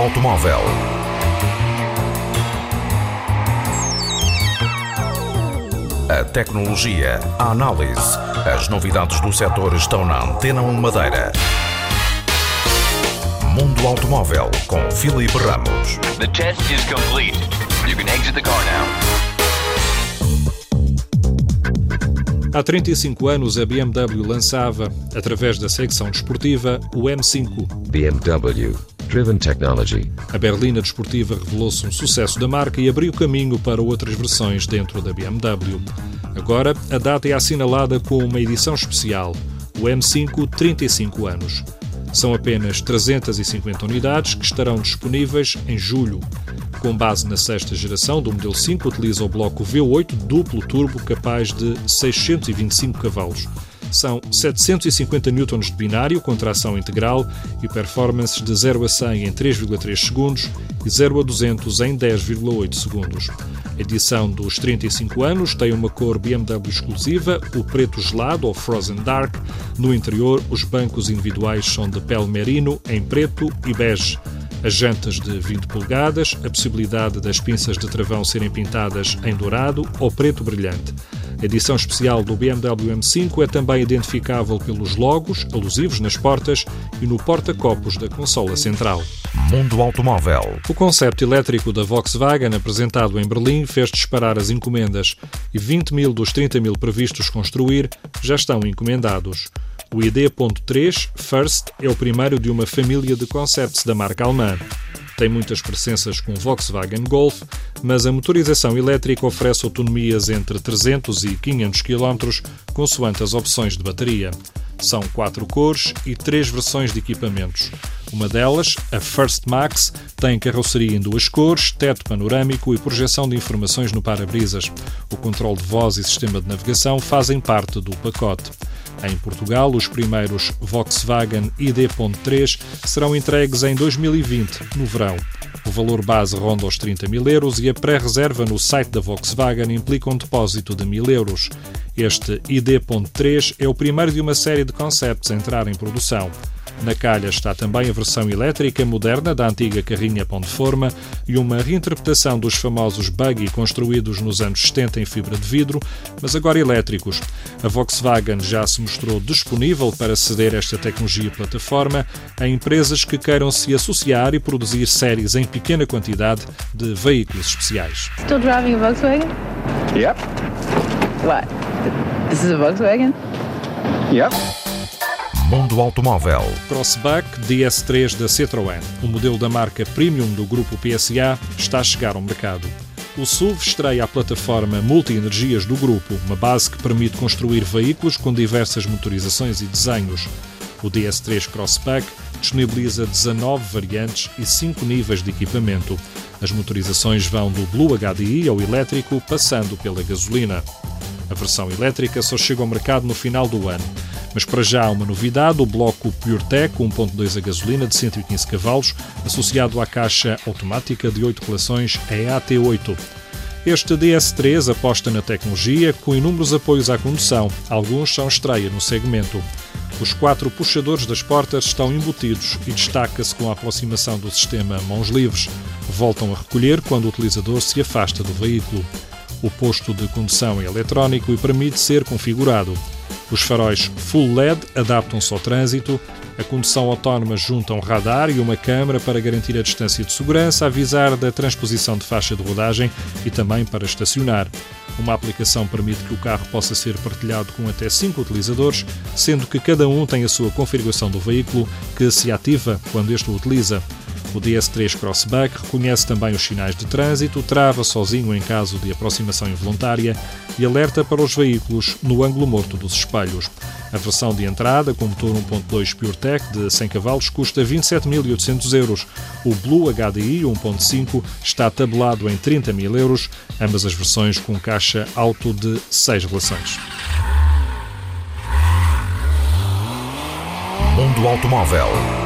automóvel. A tecnologia, a análise, as novidades do setor estão na Antena 1 Madeira. Mundo Automóvel com Filipe Ramos. The test is complete. You can exit the car now. Há 35 anos, a BMW lançava, através da secção desportiva, o M5. BMW Driven Technology. A berlina desportiva revelou-se um sucesso da marca e abriu caminho para outras versões dentro da BMW. Agora, a data é assinalada com uma edição especial, o M5 35 anos. São apenas 350 unidades que estarão disponíveis em julho. Com base na sexta geração do modelo 5, utiliza o bloco V8 duplo turbo capaz de 625 cavalos. São 750 N de binário com tração integral e performances de 0 a 100 em 3,3 segundos e 0 a 200 em 10,8 segundos. A edição dos 35 anos tem uma cor BMW exclusiva, o preto gelado ou Frozen Dark. No interior, os bancos individuais são de pele merino em preto e bege. As jantas de 20 polegadas, a possibilidade das pinças de travão serem pintadas em dourado ou preto brilhante. A edição especial do BMW M5 é também identificável pelos logos alusivos nas portas e no porta-copos da consola central. Mundo Automóvel. O conceito elétrico da Volkswagen apresentado em Berlim fez disparar as encomendas e 20 mil dos 30 mil previstos construir já estão encomendados. O ID.3 First é o primeiro de uma família de concepts da marca alemã. Tem muitas presenças com Volkswagen Golf, mas a motorização elétrica oferece autonomias entre 300 e 500 km, consoante as opções de bateria. São quatro cores e três versões de equipamentos. Uma delas, a First Max, tem carroceria em duas cores, teto panorâmico e projeção de informações no para-brisas. O controle de voz e sistema de navegação fazem parte do pacote. Em Portugal, os primeiros Volkswagen ID.3 serão entregues em 2020, no verão. O valor base ronda os 30 mil euros e a pré-reserva no site da Volkswagen implica um depósito de mil euros. Este ID.3 é o primeiro de uma série de concepts a entrar em produção. Na calha está também a versão elétrica moderna da antiga carrinha Pão de Forma e uma reinterpretação dos famosos buggy construídos nos anos 70 em fibra de vidro, mas agora elétricos. A Volkswagen já se mostrou disponível para ceder esta tecnologia plataforma a empresas que queiram se associar e produzir séries em pequena quantidade de veículos especiais. Still driving a Volkswagen? Yep. What? This is a Volkswagen? Yep. Mundo Automóvel. Crossback DS3 da Citroën, o modelo da marca Premium do grupo PSA, está a chegar ao mercado. O SUV estreia a plataforma multi-energias do grupo, uma base que permite construir veículos com diversas motorizações e desenhos. O DS3 Crossback disponibiliza 19 variantes e 5 níveis de equipamento. As motorizações vão do Blue HDI ao elétrico, passando pela gasolina. A versão elétrica só chega ao mercado no final do ano. Mas para já uma novidade, o bloco PureTech 1.2 a gasolina de 115 cavalos, associado à caixa automática de 8 relações EAT8. Este DS3 aposta na tecnologia com inúmeros apoios à condução, alguns são estreia no segmento. Os quatro puxadores das portas estão embutidos e destaca-se com a aproximação do sistema mãos livres. Voltam a recolher quando o utilizador se afasta do veículo. O posto de condução é eletrónico e permite ser configurado. Os faróis full LED adaptam-se ao trânsito, a condução autónoma junta um radar e uma câmara para garantir a distância de segurança, avisar da transposição de faixa de rodagem e também para estacionar. Uma aplicação permite que o carro possa ser partilhado com até 5 utilizadores, sendo que cada um tem a sua configuração do veículo, que se ativa quando este o utiliza. O DS3 Crossback reconhece também os sinais de trânsito, trava sozinho em caso de aproximação involuntária e alerta para os veículos no ângulo morto dos espelhos. A versão de entrada, com motor 1.2 PureTech de 100 cavalos, custa 27.800 euros. O Blue HDI 1.5 está tabelado em 30 mil euros, ambas as versões com caixa auto de 6 relações. Mundo Automóvel.